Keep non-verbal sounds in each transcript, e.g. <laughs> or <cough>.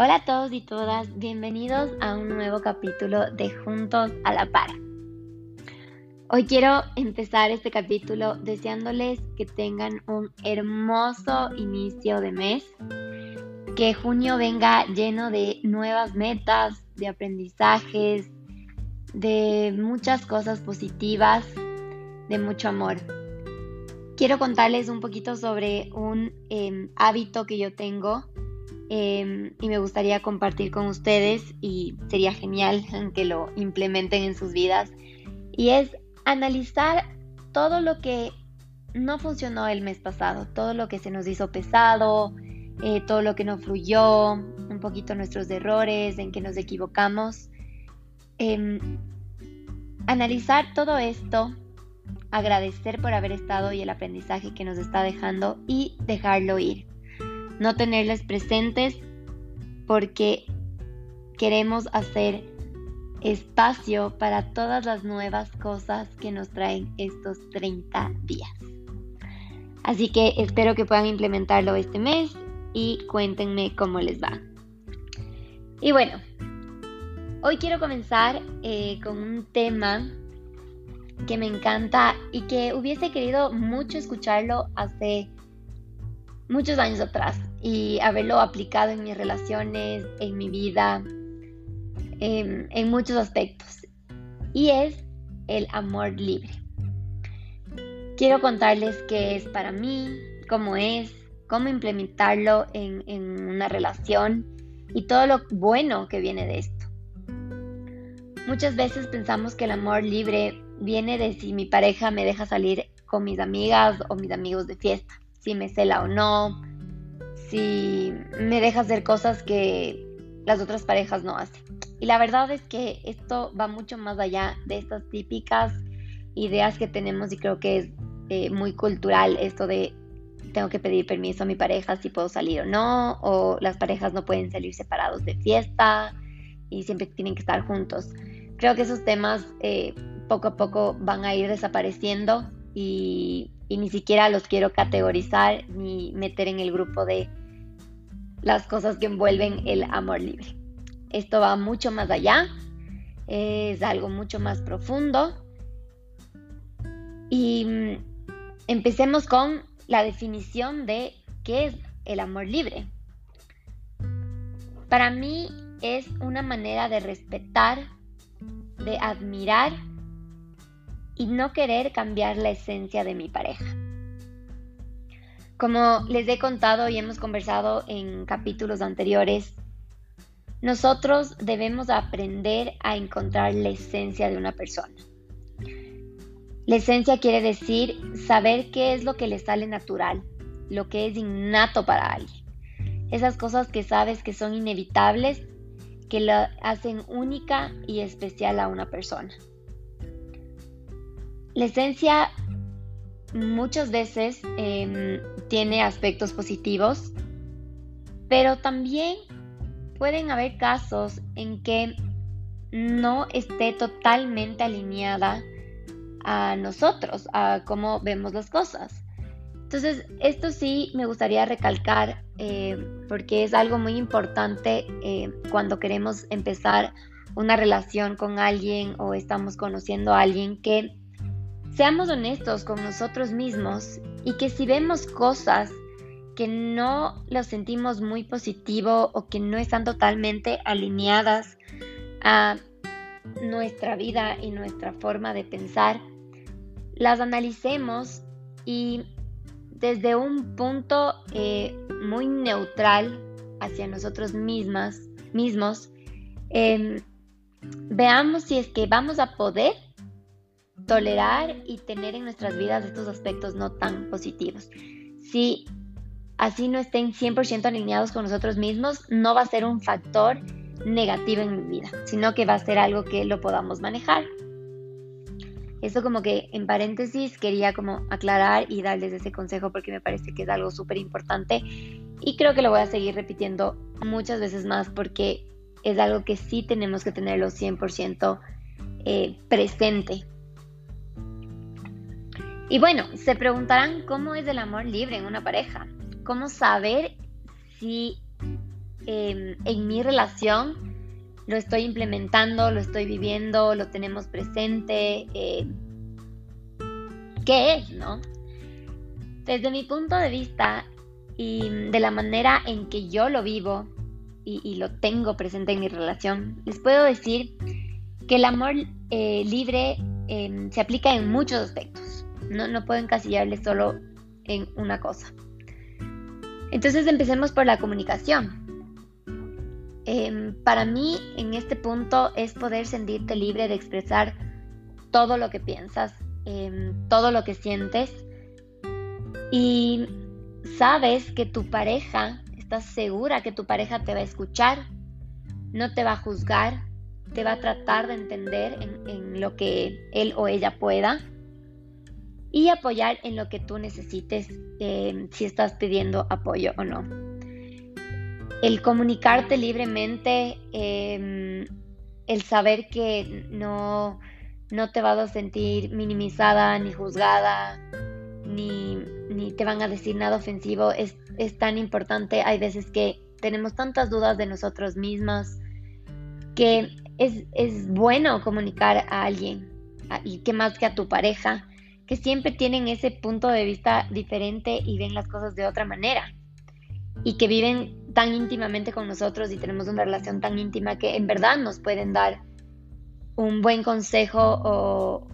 Hola a todos y todas, bienvenidos a un nuevo capítulo de Juntos a la Par. Hoy quiero empezar este capítulo deseándoles que tengan un hermoso inicio de mes, que junio venga lleno de nuevas metas, de aprendizajes, de muchas cosas positivas, de mucho amor. Quiero contarles un poquito sobre un em, hábito que yo tengo Em, y me gustaría compartir con ustedes y sería genial que lo implementen en sus vidas y es analizar todo lo que no funcionó el mes pasado, todo lo que se nos hizo pesado, eh, todo lo que no fluyó, un poquito nuestros errores, en que nos equivocamos. Em, analizar todo esto, agradecer por haber estado y el aprendizaje que nos está dejando y dejarlo ir no tenerles presentes porque queremos hacer espacio para todas las nuevas cosas que nos traen estos 30 días. Así que espero que puedan implementarlo este mes y cuéntenme cómo les va. Y bueno, hoy quiero comenzar eh, con un tema que me encanta y que hubiese querido mucho escucharlo hace muchos años atrás y haberlo aplicado en mis relaciones, en mi vida, en, muchos aspectos. Y es el amor libre. Quiero contarles qué es para mí, cómo es, cómo implementarlo en, en una relación y todo lo bueno que viene de esto. Muchas veces pensamos que el amor libre viene de si mi pareja me deja salir con mis amigas o mis amigos de fiesta, si me cela o no, si me deja hacer cosas que las otras parejas no hacen. Y la verdad es que esto va mucho más allá de estas típicas ideas que tenemos y creo que es eh, muy cultural esto de tengo que pedir permiso a mi pareja si puedo salir o no, o las parejas no pueden salir separados de fiesta y siempre tienen que estar juntos. Creo que esos temas eh, poco a poco van a ir desapareciendo y ni siquiera los quiero categorizar ni meter en el grupo de las cosas que envuelven el amor libre. Esto va mucho más allá, es algo mucho más profundo. Y mm, empecemos con la definición de qué es el amor libre. Para mí es una manera de respetar, de admirar y no querer cambiar la esencia de mi pareja. Como les he contado y hemos conversado en capítulos anteriores, nosotros debemos aprender a encontrar la esencia de una persona. La esencia quiere decir saber qué es lo que le sale natural, lo que es innato para alguien. Esas cosas que sabes que son inevitables, que la hacen única y especial a una persona. La esencia muchas veces em, tiene aspectos positivos, pero también pueden haber casos en que no esté totalmente alineada a nosotros, a cómo vemos las cosas. Entonces, esto sí me gustaría recalcar eh, porque es algo muy importante eh, cuando queremos empezar una relación con alguien o estamos conociendo a alguien que Seamos honestos con nosotros mismos y que si vemos cosas que no lo sentimos muy positivo o que no están totalmente alineadas a nuestra vida y nuestra forma de pensar, las analicemos y desde un punto eh, muy neutral hacia nosotros mismas, mismos, em, veamos si es que vamos a poder tolerar y tener en nuestras vidas estos aspectos no tan positivos. Si así no estén 100% alineados con nosotros mismos, no va a ser un factor negativo en mi vida, sino que va a ser algo que lo podamos manejar. Eso como que en paréntesis quería como aclarar y darles ese consejo porque me parece que es algo súper importante y creo que lo voy a seguir repitiendo muchas veces más porque es algo que sí tenemos que tenerlo 100% eh, presente y bueno, se preguntarán cómo es el amor libre en una pareja, cómo saber si em, en mi relación, lo estoy implementando, lo estoy viviendo, lo tenemos presente. Eh, ¿Qué es, no? Desde mi punto de vista y de la manera en que yo lo vivo y, lo tengo presente en mi relación, les puedo decir que el amor eh, libre em, se aplica en muchos aspectos. No, no puedo encasillarle solo en una cosa. Entonces empecemos por la comunicación. Em, para mí en este punto es poder sentirte libre de expresar todo lo que piensas, em, todo lo que sientes y sabes que tu pareja, estás segura que tu pareja te va a escuchar, no te va a juzgar, te va a tratar de entender en lo que él o ella pueda y apoyar en lo que tú necesites eh, si estás pidiendo apoyo o no. El comunicarte libremente, em, el saber que no, no te vas a sentir minimizada ni juzgada, ni, ni te van a decir nada ofensivo, es, es tan importante. Hay veces que tenemos tantas dudas de nosotros mismas que es, es bueno comunicar a alguien, y que más que a tu pareja, que siempre tienen ese punto de vista diferente y ven las cosas de otra manera. Y que viven tan íntimamente con nosotros y tenemos una relación tan íntima que en verdad nos pueden dar un buen consejo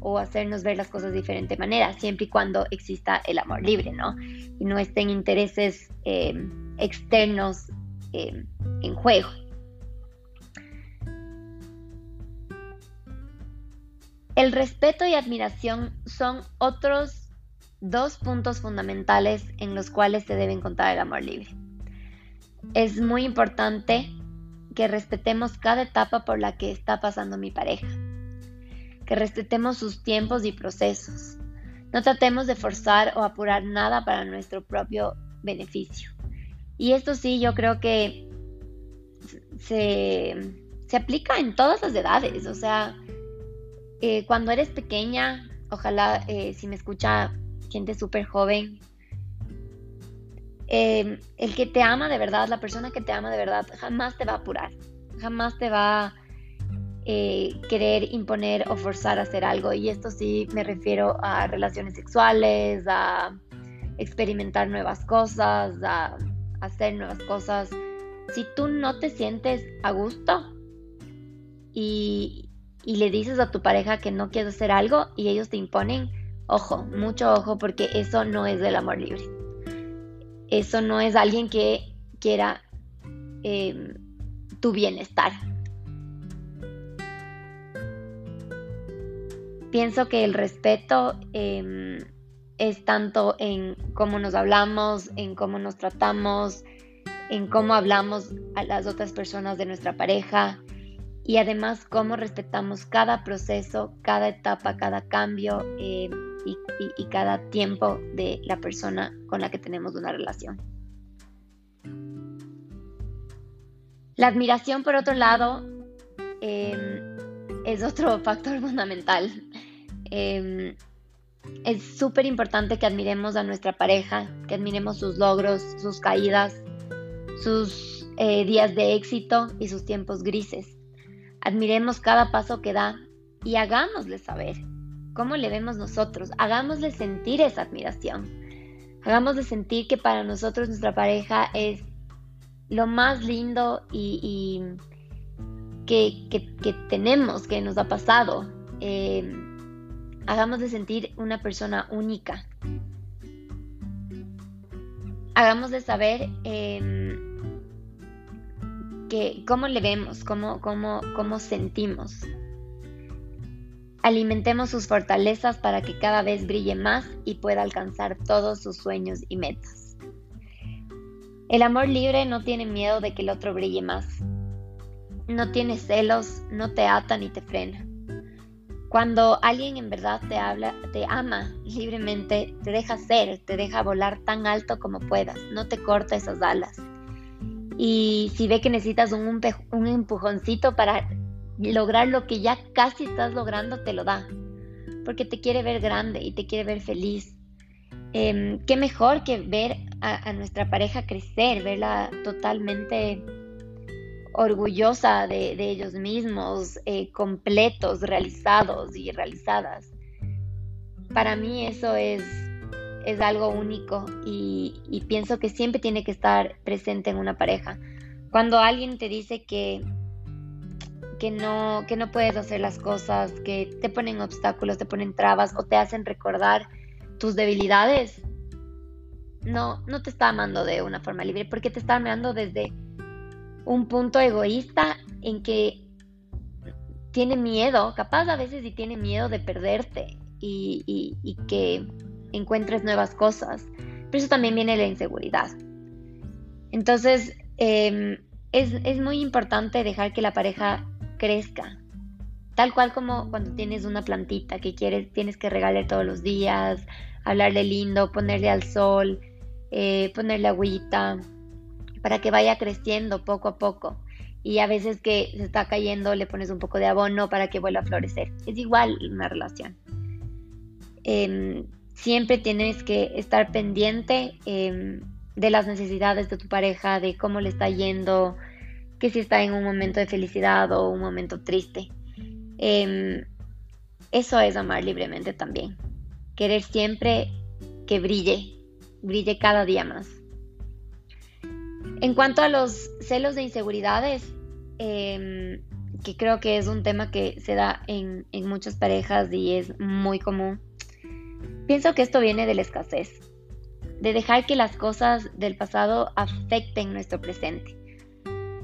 o, hacernos ver las cosas de diferente manera, siempre y cuando exista el amor libre, ¿no? Y no estén intereses eh, externos eh, en juego. El respeto y admiración son otros dos puntos fundamentales en los cuales se debe encontrar el amor libre. Es muy importante que respetemos cada etapa por la que está pasando mi pareja, que respetemos sus tiempos y procesos. No tratemos de forzar o apurar nada para nuestro propio beneficio. Y esto sí, yo creo que se, se aplica en todas las edades, o sea, eh, cuando eres pequeña, ojalá eh, si me escucha gente súper joven, em, el que te ama de verdad, la persona que te ama de verdad, jamás te va a apurar, jamás te va a eh, querer imponer o forzar a hacer algo. Y esto sí me refiero a relaciones sexuales, a experimentar nuevas cosas, a hacer nuevas cosas. Si tú no te sientes a gusto y, y le dices a tu pareja que no quieres hacer algo y ellos te imponen, ojo, mucho ojo porque eso no es del amor libre. Eso no es alguien que quiera em, tu bienestar. Pienso que el respeto em, es tanto en cómo nos hablamos, en cómo nos tratamos, en cómo hablamos a las otras personas de nuestra pareja, y además cómo respetamos cada proceso, cada etapa, cada cambio eh, y, cada tiempo de la persona con la que tenemos una relación. La admiración, por otro lado, em, es otro <laughs> factor fundamental. Em, es súper importante que admiremos a nuestra pareja, que admiremos sus logros, sus caídas, sus eh, días de éxito y sus tiempos grises. Admiremos cada paso que da y hagámosle saber cómo le vemos nosotros. Hagámosle sentir esa admiración. Hagámosle sentir que para nosotros nuestra pareja es lo más lindo y, que, tenemos, que nos ha pasado. Eh, hagámosle sentir una persona única. Hagámosle saber em, cómo le vemos, cómo, cómo, cómo sentimos. Alimentemos sus fortalezas para que cada vez brille más y pueda alcanzar todos sus sueños y metas. El amor libre no tiene miedo de que el otro brille más. No tiene celos, no te ata ni te frena. Cuando alguien en verdad te habla, te ama libremente, te deja ser, te deja volar tan alto como puedas, no te corta esas alas y si ve que necesitas un, un empujoncito para lograr lo que ya casi estás logrando, te lo da. Porque te quiere ver grande y te quiere ver feliz. Em, qué mejor que ver a, nuestra pareja crecer, verla totalmente orgullosa de, ellos mismos, eh, completos, realizados y realizadas. Para mí eso es, es algo único y, y pienso que siempre tiene que estar presente en una pareja. Cuando alguien te dice que, que, no, que no puedes hacer las cosas, que te ponen obstáculos, te ponen trabas o te hacen recordar tus debilidades, no, no te está amando de una forma libre, porque te está amando desde un punto egoísta en que tiene miedo, capaz a veces y tiene miedo de perderte y, que encuentres nuevas cosas. Pero eso también viene la inseguridad. Entonces, em, es, es muy importante dejar que la pareja crezca, tal cual como cuando tienes una plantita que quieres, tienes que regalar todos los días, hablarle lindo, ponerle al sol, eh, ponerle agüita, para que vaya creciendo poco a poco. Y a veces que se está cayendo le pones un poco de abono para que vuelva a florecer. Es igual una relación. Em, siempre tienes que estar pendiente em, de las necesidades de tu pareja, de cómo le está yendo, que si está en un momento de felicidad o un momento triste. Em, eso es amar libremente también. Querer siempre que brille, brille cada día más. En cuanto a los celos de inseguridades, em, que creo que es un tema que se da en, muchas parejas y es muy común, pienso que esto viene de la escasez, de dejar que las cosas del pasado afecten nuestro presente.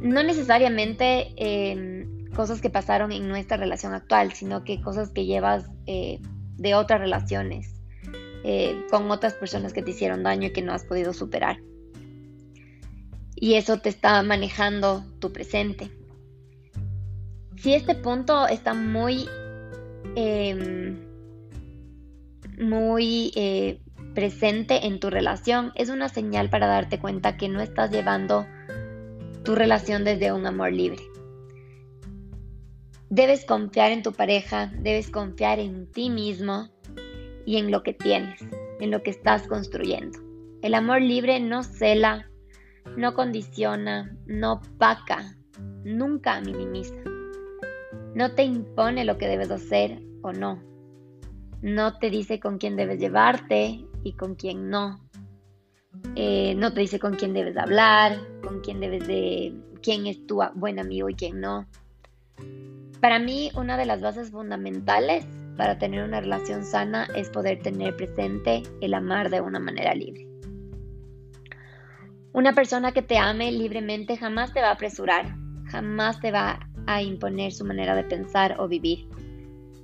No necesariamente em, cosas que pasaron en nuestra relación actual, sino que cosas que llevas eh, de otras relaciones, eh, con otras personas que te hicieron daño y que no has podido superar y eso te está manejando tu presente. Si este punto está muy, em, muy eh, presente en tu relación, es una señal para darte cuenta que no estás llevando tu relación desde un amor libre. Debes confiar en tu pareja, debes confiar en ti mismo y en lo que tienes, en lo que estás construyendo. El amor libre no cela, no condiciona, no paca, nunca minimiza. No te impone lo que debes hacer o no. No te dice con quién debes llevarte y con quién no. Eh, no te dice con quién debes hablar, con quién debes de, quién es tu buen amigo y quién no. Para mí, una de las bases fundamentales para tener una relación sana es poder tener presente el amar de una manera libre. Una persona que te ame libremente jamás te va a apresurar, jamás te va a imponer su manera de pensar o vivir.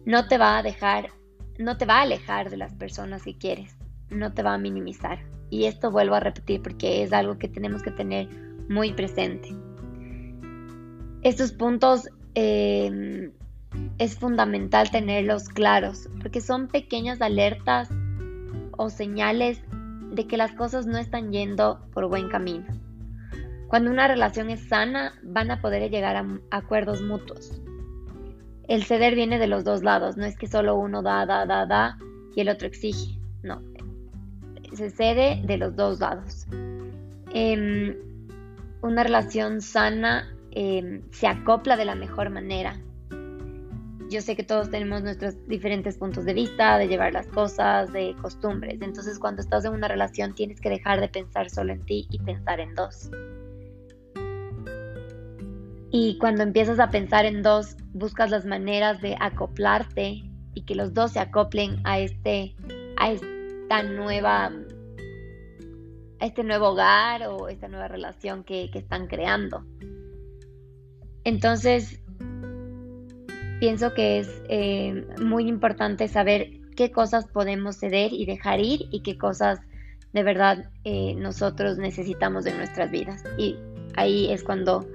No te va a dejar, no te va a alejar de las personas que quieres, no te va a minimizar. Y esto vuelvo a repetir porque es algo que tenemos que tener muy presente. Estos puntos em, es fundamental tenerlos claros porque son pequeñas alertas o señales de que las cosas no están yendo por buen camino. Cuando una relación es sana, van a poder llegar a acuerdos mutuos. El ceder viene de los dos lados, no es que solo uno da, da, da, da y el otro exige, no. Se cede de los dos lados. Em, una relación sana em, se acopla de la mejor manera yo sé que todos tenemos nuestros diferentes puntos de vista, de llevar las cosas, de costumbres. Entonces cuando estás en una relación tienes que dejar de pensar solo en ti y pensar en dos. Y cuando empiezas a pensar en dos, buscas las maneras de acoplarte y que los dos se acoplen a este, a esta nueva, a este nuevo hogar o esta nueva relación que, que están creando. Entonces, pienso que es eh, muy importante saber qué cosas podemos ceder y dejar ir y qué cosas de verdad eh, nosotros necesitamos en nuestras vidas. Y ahí es cuando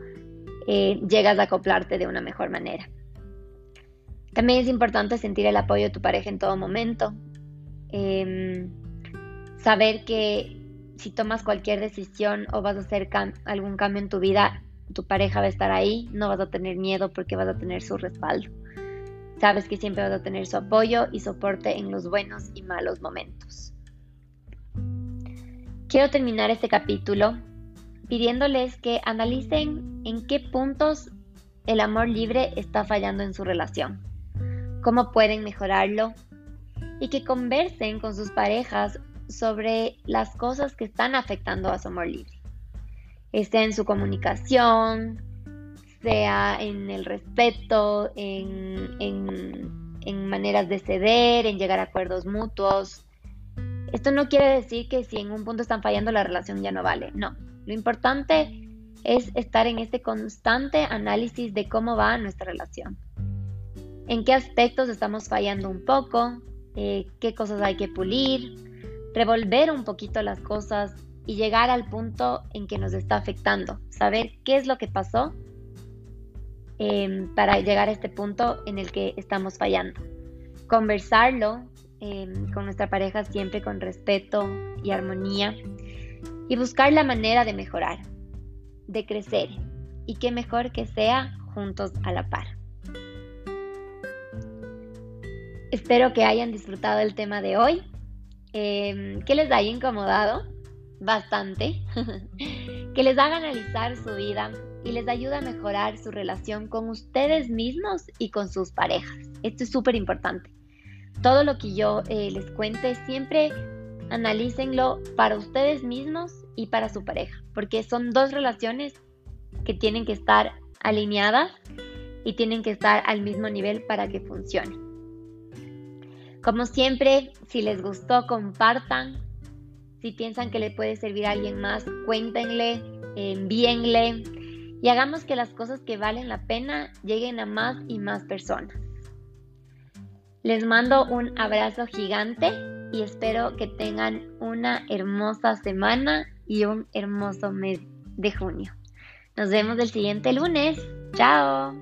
eh, llegas a acoplarte de una mejor manera. También es importante sentir el apoyo de tu pareja en todo momento. Em, saber que si tomas cualquier decisión o vas a hacer algún cambio en tu vida, tu pareja va a estar ahí, no vas a tener miedo porque vas a tener su respaldo. Sabes que siempre vas a tener su apoyo y soporte en los buenos y malos momentos. Quiero terminar este capítulo pidiéndoles que analicen en qué puntos el amor libre está fallando en su relación, cómo pueden mejorarlo y que conversen con sus parejas sobre las cosas que están afectando a su amor libre, sea en su comunicación, sea en el respeto, en, en maneras de ceder, en llegar a acuerdos mutuos. Esto no quiere decir que si en un punto están fallando la relación ya no vale, no. Lo importante es estar en este constante análisis de cómo va nuestra relación. En qué aspectos estamos fallando un poco, eh, qué cosas hay que pulir, revolver un poquito las cosas y llegar al punto en que nos está afectando, saber qué es lo que pasó em, para llegar a este punto en el que estamos fallando. Conversarlo em, con nuestra pareja siempre con respeto y armonía y buscar la manera de mejorar, de crecer y qué mejor que sea juntos a la par. Espero que hayan disfrutado el tema de hoy, eh, que les haya incomodado bastante, <laughs> que les haga analizar su vida y les ayude a mejorar su relación con ustedes mismos y con sus parejas. Esto es súper importante. Todo lo que yo eh, les cuente siempre analícenlo para ustedes mismos y para su pareja, porque son dos relaciones que tienen que estar alineadas y tienen que estar al mismo nivel para que funcione. Como siempre, si les gustó, compartan. Si piensan que le puede servir a alguien más, cuéntenle, envíenle y hagamos que las cosas que valen la pena lleguen a más y más personas. Les mando un abrazo gigante y espero que tengan una hermosa semana y un hermoso mes de junio. Nos vemos el siguiente lunes. Chao.